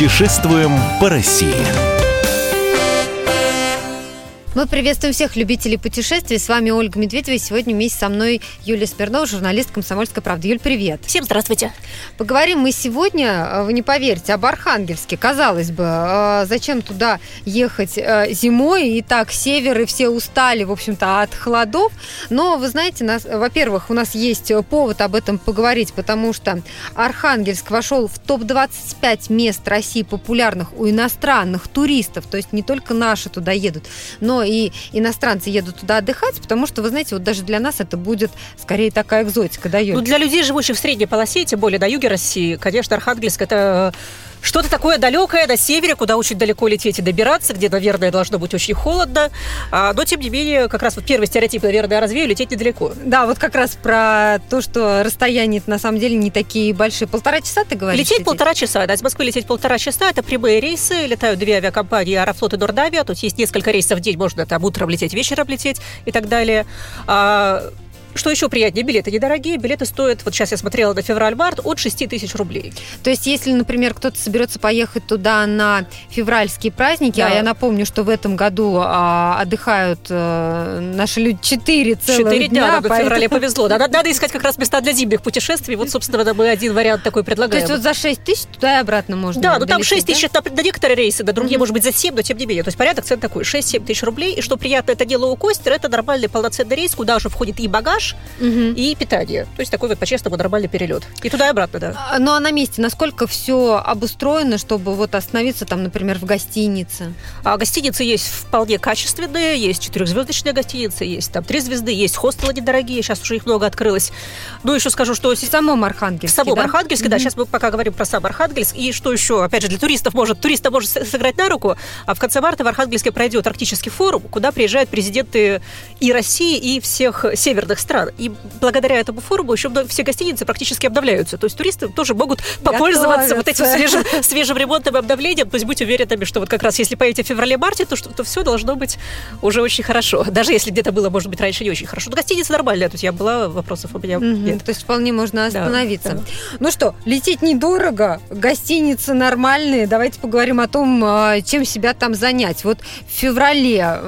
Путешествуем по России. Мы приветствуем всех любителей путешествий. С вами Ольга Медведева. И сегодня вместе со мной Юлия Смирнова, журналист «Комсомольской правды». Юль, привет. Всем здравствуйте. Поговорим мы сегодня, э, вы не поверите, об Архангельске. Казалось бы, э, зачем туда ехать э, зимой? И так север, и все устали, в общем-то, от холодов. Но, вы знаете, нас, во-первых, у нас есть повод об этом поговорить, потому что Архангельск вошел в топ-25 мест России популярных у иностранных туристов. То есть не только наши туда едут, но и иностранцы едут туда отдыхать, потому что, вы знаете, вот даже для нас это будет скорее такая экзотика, да, Юль? Ну, для людей, живущих в средней полосе, тем более на юге России, конечно, Архангельск – это что-то такое далекое на севере, куда очень далеко лететь и добираться, где, наверное, должно быть очень холодно. А, но, тем не менее, как раз вот первый стереотип, наверное, я развею, лететь недалеко. Да, вот как раз про то, что расстояния на самом деле не такие большие. Полтора часа, ты говоришь? Лететь, лететь? полтора часа. Да, из Москвы лететь полтора часа. Это прямые рейсы. Летают две авиакомпании Аэрофлот и Нордавиа. Тут есть несколько рейсов в день. Можно там утром лететь, вечером лететь и так далее. Что еще приятнее, билеты недорогие. Билеты стоят, вот сейчас я смотрела на февраль-март, от 6 тысяч рублей. То есть, если, например, кто-то соберется поехать туда на февральские праздники, а да. а я напомню, что в этом году а, отдыхают а, наши люди 4 целых 4 дня. дня поэтому... в феврале повезло. Надо, надо искать как раз места для зимних путешествий. Вот, собственно, мы один вариант такой предлагаем. То есть, вот за 6 тысяч туда и обратно можно Да, ну там 6 тысяч да? на, на некоторые рейсы, на другие, mm-hmm. может быть, за 7, но тем не менее. То есть, порядок цен такой, 6-7 тысяч рублей. И что приятно, это не лоукостер, это нормальный полноценный рейс, куда уже входит и багаж, mm-hmm и питание. То есть такой вот по-честному нормальный перелет. И туда и обратно, да. А, ну а на месте насколько все обустроено, чтобы вот остановиться там, например, в гостинице? А гостиницы есть вполне качественные, есть четырехзвездочные гостиницы, есть там три звезды, есть хостелы недорогие, сейчас уже их много открылось. Ну еще скажу, что... В самом Архангельске, В самом да? Архангельске, mm-hmm. да, сейчас мы пока говорим про сам Архангельск. И что еще, опять же, для туристов может, туриста может сыграть на руку, а в конце марта в Архангельске пройдет арктический форум, куда приезжают президенты и России, и всех северных стран. И благодаря этому форуму еще все гостиницы практически обновляются. То есть туристы тоже могут попользоваться Готовятся. вот этим свежим, свежим ремонтом и обновлением. То есть будьте уверены, что вот как раз если поедете в феврале-марте, то, что, то все должно быть уже очень хорошо. Даже если где-то было, может быть, раньше не очень хорошо. Но гостиница нормальная. То есть я была, вопросов у меня mm-hmm. нет. То есть вполне можно остановиться. Да, да. Ну что, лететь недорого, гостиницы нормальные. Давайте поговорим о том, а, чем себя там занять. Вот в феврале,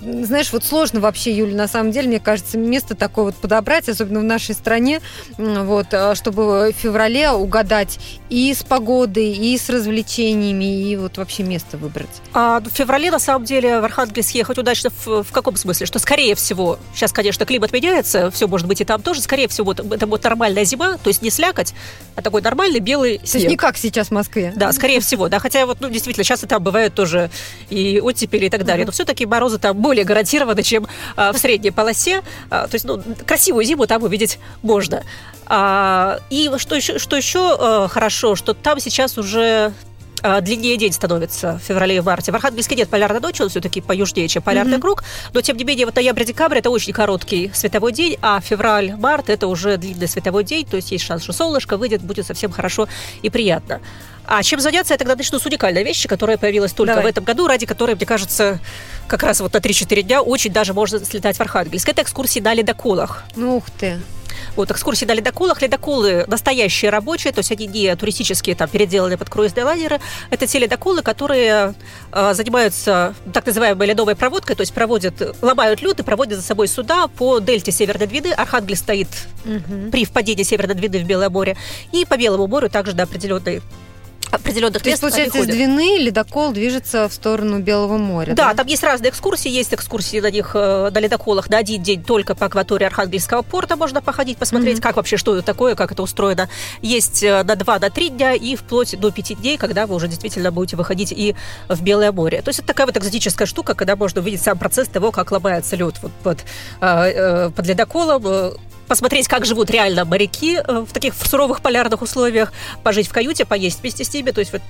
знаешь, вот сложно вообще, Юля, на самом деле, мне кажется, место такое вот подобрать, особенно в нашей стране, вот, а, чтобы в феврале угадать и с погодой, и с развлечениями, и вот вообще место выбрать. А в феврале, на самом деле, в Архангельск ехать удачно в, в каком смысле? Что, скорее всего, сейчас, конечно, климат меняется, все может быть и там тоже, скорее всего, это будет нормальная зима, то есть не слякоть, а такой нормальный белый снег. То есть не как сейчас в Москве. Да, скорее всего, да, хотя вот, ну, действительно, сейчас и там бывают тоже и оттепели и так далее, но все-таки морозы там более гарантированы, чем а, в средней полосе, а, то есть, ну, красивую зиму там увидеть можно. А, и что еще, что еще э, хорошо, что там сейчас уже э, длиннее день становится в феврале и марте. В Архангельске нет полярной ночи, он все-таки поюжнее, чем полярный mm-hmm. круг, но тем не менее вот ноябрь-декабрь это очень короткий световой день, а февраль-март это уже длинный световой день, то есть есть шанс, что солнышко выйдет, будет совсем хорошо и приятно. А чем заняться, я тогда начну с уникальной вещи, которая появилась только Давай. в этом году, ради которой, мне кажется, как раз вот на 3-4 дня очень даже можно слетать в Архангельск. Это экскурсии на ледоколах. Ну, ух ты. Вот экскурсии на ледоколах. Ледоколы настоящие рабочие, то есть они не туристические, там, переделанные под круизные лайнеры. Это те ледоколы, которые э, занимаются так называемой ледовой проводкой, то есть проводят, ломают лед и проводят за собой суда по дельте Северной Двины. Архангельск стоит угу. при впадении Северной Двины в Белое море. И по Белому морю также до определенной определенных То мест. есть, получается, из Двины ледокол движется в сторону Белого моря. Да, да, там есть разные экскурсии. Есть экскурсии на них э, на ледоколах на один день только по акватории Архангельского порта можно походить, посмотреть, mm-hmm. как вообще, что это такое, как это устроено. Есть э, на два, на три дня и вплоть до пяти дней, когда вы уже действительно будете выходить и в Белое море. То есть это такая вот экзотическая штука, когда можно увидеть сам процесс того, как ломается лед вот под, э, под ледоколом, посмотреть, как живут реально моряки э, в таких суровых полярных условиях, пожить в каюте, поесть вместе с ними. То есть вот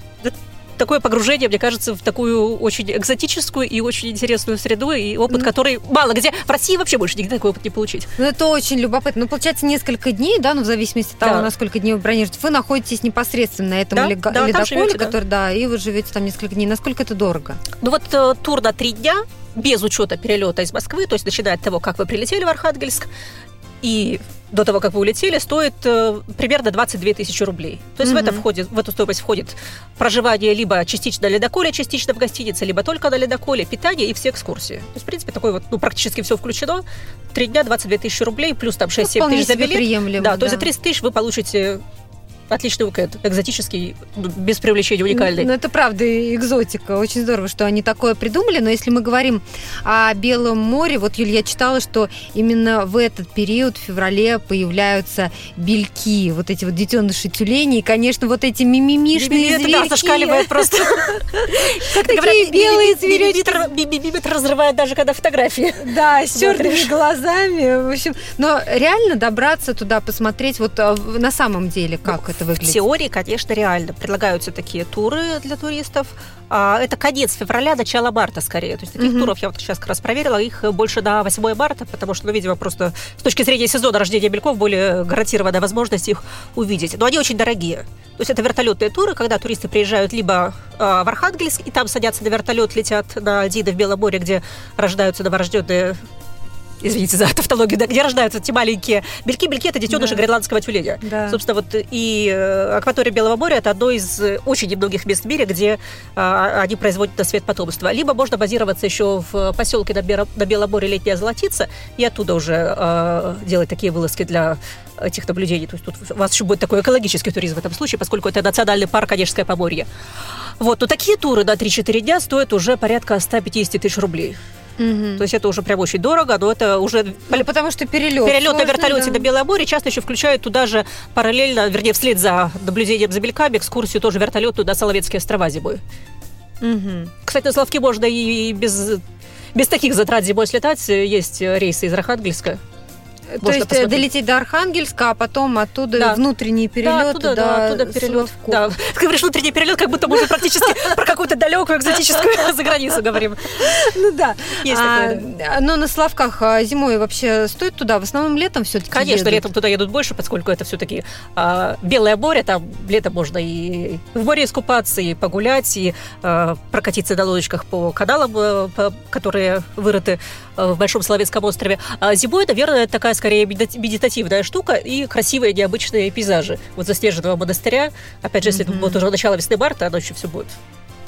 такое погружение, мне кажется, в такую очень экзотическую и очень интересную среду, и опыт, который мало где в России вообще больше нигде такой опыт не получить. Ну, это очень любопытно. Ну, получается, несколько дней, да, ну, в зависимости от того, да. на сколько дней вы бронируете, вы находитесь непосредственно на этом да, лега- да, ледоколе, живете, который, да. да, и вы живете там несколько дней. Насколько это дорого? Ну, вот э, тур на три дня, без учета перелета из Москвы, то есть начиная от того, как вы прилетели в Архангельск, и до того, как вы улетели, стоит э, примерно 22 тысячи рублей. То есть mm-hmm. в, это входит, в эту стоимость входит проживание либо частично на ледоколе, частично в гостинице, либо только на ледоколе, питание и все экскурсии. То есть, в принципе, такой вот, ну, практически все включено. Три дня, 22 тысячи рублей, плюс там 6-7 ну, тысяч за билет. Да, да, то есть за 30 тысяч вы получите отличный уикенд, экзотический, ну, без привлечения уникальный. Ну, это правда экзотика. Очень здорово, что они такое придумали. Но если мы говорим о Белом море, вот, Юль, я читала, что именно в этот период, в феврале, появляются бельки, вот эти вот детеныши тюленей. И, конечно, вот эти мимимишные зверьки. Да, зашкаливает просто. Такие белые зверечки. Мимиметр разрывает даже когда фотографии. Да, с черными глазами. В общем, но реально добраться туда, посмотреть вот а, на самом деле, как это это выглядит? В теории, конечно, реально. Предлагаются такие туры для туристов. А, это конец февраля, начало марта скорее. То есть таких угу. туров я вот сейчас как раз проверила, их больше на 8 марта, потому что, ну, видимо, просто с точки зрения сезона рождения бельков более гарантированная возможность их увидеть. Но они очень дорогие. То есть это вертолетные туры, когда туристы приезжают либо э, в Архангельск и там садятся на вертолет, летят на Дида в Белом море, где рождаются новорожденные извините за тавтологию, да, где рождаются эти маленькие бельки. Бельки – это детеныши да. гренландского тюленя. Да. Собственно, вот и э, акватория Белого моря – это одно из очень немногих мест в мире, где а, они производят на свет потомство. Либо можно базироваться еще в поселке на, Бер... на Белом море Летняя Золотица и оттуда уже а, делать такие вылазки для этих наблюдений. То есть тут у вас еще будет такой экологический туризм в этом случае, поскольку это национальный парк Онежское Поморье. Вот, но такие туры на 3-4 дня стоят уже порядка 150 тысяч рублей. Угу. То есть это уже прям очень дорого, но это уже... Ну, потому что перелет. Перелет на вертолете да. до Белого моря часто еще включают туда же параллельно, вернее, вслед за наблюдением за бельками, экскурсию тоже вертолетную на Соловецкие острова зимой. Угу. Кстати, на Славки можно и без, без таких затрат зимой слетать. Есть рейсы из Архангельска. То есть э, посмотреть. долететь до Архангельска, а потом оттуда да. внутренний перелет да, оттуда, до да, оттуда перелет. Да. Ты говоришь внутренний перелет, как будто мы уже практически про какую-то далекую экзотическую заграницу говорим. Ну да. Есть такое. А, но на Славках а, зимой вообще стоит туда? В основном летом все-таки Конечно, летом туда едут больше, поскольку это все-таки а, белое море, там летом можно и в море искупаться, и погулять, и прокатиться на лодочках по каналам, э, которые вырыты э, в Большом Соловецком острове. А зимой, наверное, такая скорее медитативная штука и красивые необычные пейзажи. Вот заснеженного монастыря, опять же, если mm-hmm. будет уже начало весны-марта, ночью все будет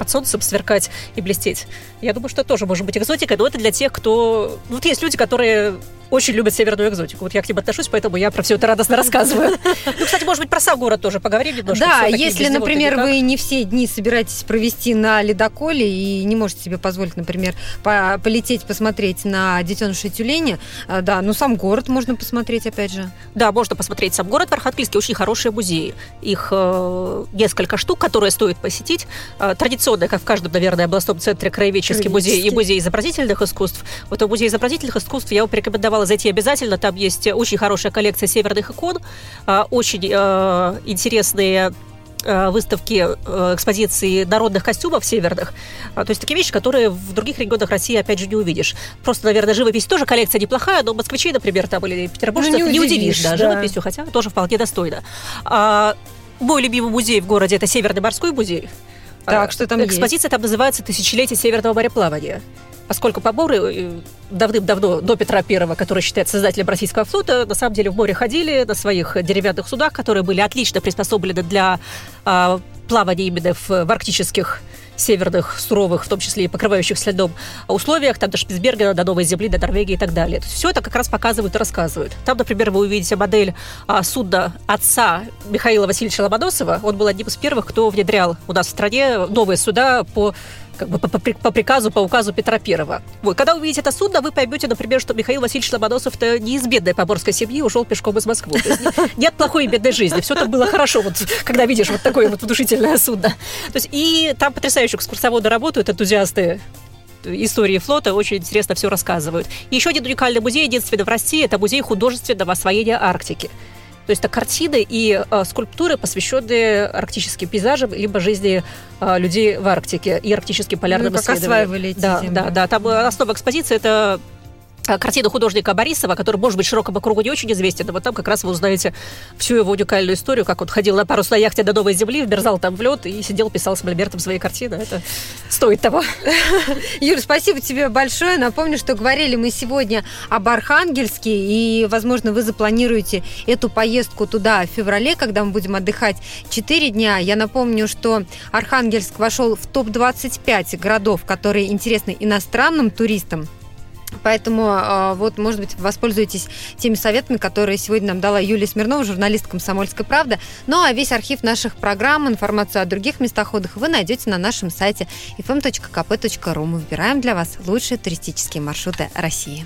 под солнцем сверкать и блестеть. Я думаю, что тоже может быть экзотика, но это для тех, кто... Ну, вот есть люди, которые очень любят северную экзотику. Вот я к ним отношусь, поэтому я про все это радостно рассказываю. Ну, кстати, может быть, про сам город тоже поговорим немножко. Да, если, например, вы не все дни собираетесь провести на ледоколе и не можете себе позволить, например, полететь посмотреть на детенышей тюленя, а, да, ну сам город можно посмотреть, опять же. Да, можно посмотреть сам город. В Архангельске очень хорошие музеи. Их э, несколько штук, которые стоит посетить. Э, традиционно, как в каждом, наверное, областном центре краеведческий музей и музей изобразительных искусств. Вот в музей изобразительных искусств я бы рекомендовала зайти обязательно. Там есть очень хорошая коллекция северных икон, а, очень э, интересные э, выставки, э, экспозиции народных костюмов северных. А, то есть такие вещи, которые в других регионах России, опять же, не увидишь. Просто, наверное, живопись тоже коллекция неплохая, но москвичей, например, там или петербуржцев ну, не, не удивишь, да, да, живописью, хотя тоже вполне достойно. А, мой любимый музей в городе – это Северный морской музей. Так, а, что там Экспозиция есть? там называется «Тысячелетие северного мореплавания» поскольку поборы э, давным-давно, до Петра Первого, который считается создателем российского флота, на самом деле в море ходили на своих деревянных судах, которые были отлично приспособлены для э, плавания именно в, в арктических северных, суровых, в том числе и покрывающих льдом условиях, там до Шпицбергена, до Новой Земли, до Норвегии и так далее. Все это как раз показывают и рассказывают. Там, например, вы увидите модель а, судна отца Михаила Васильевича Ломоносова. Он был одним из первых, кто внедрял у нас в стране новые суда по как бы по, по, по приказу, по указу Петра Первого. Вот, когда увидите это судно, вы поймете, например, что Михаил Васильевич Ломоносов-то не из бедной поморской семьи ушел пешком из Москвы. нет плохой и бедной жизни. Все там было хорошо, вот, когда видишь вот такое вот внушительное судно. То есть, и там потрясающе экскурсоводы работают, энтузиасты истории флота очень интересно все рассказывают. Еще один уникальный музей, единственный в России, это музей художественного освоения Арктики. То есть это картины и э, скульптуры, посвященные арктическим пейзажам, либо жизни э, людей в Арктике и арктическим полярным ну, как исследованиям. да. Да, да, там основа экспозиции – это Э, картину художника Борисова, который, может быть, широкому кругу не очень известен. Но вот там как раз вы узнаете всю его уникальную историю, как он ходил на парус на яхте до Новой Земли, вмерзал там в лед и сидел, писал с мольбертом свои картины. Это стоит того. Юр, спасибо тебе большое. Напомню, что говорили мы сегодня об Архангельске, и, возможно, вы запланируете эту поездку туда в феврале, когда мы будем отдыхать 4 дня. Я напомню, что Архангельск вошел в топ-25 городов, которые интересны иностранным туристам. Поэтому а, вот, может быть, воспользуйтесь теми советами, которые сегодня нам дала Юлия Смирнова, журналист «Комсомольской правды». Ну а весь архив наших программ, информацию о других местоходах вы найдете на нашем сайте fm.kp.ru. Мы выбираем для вас лучшие туристические маршруты России.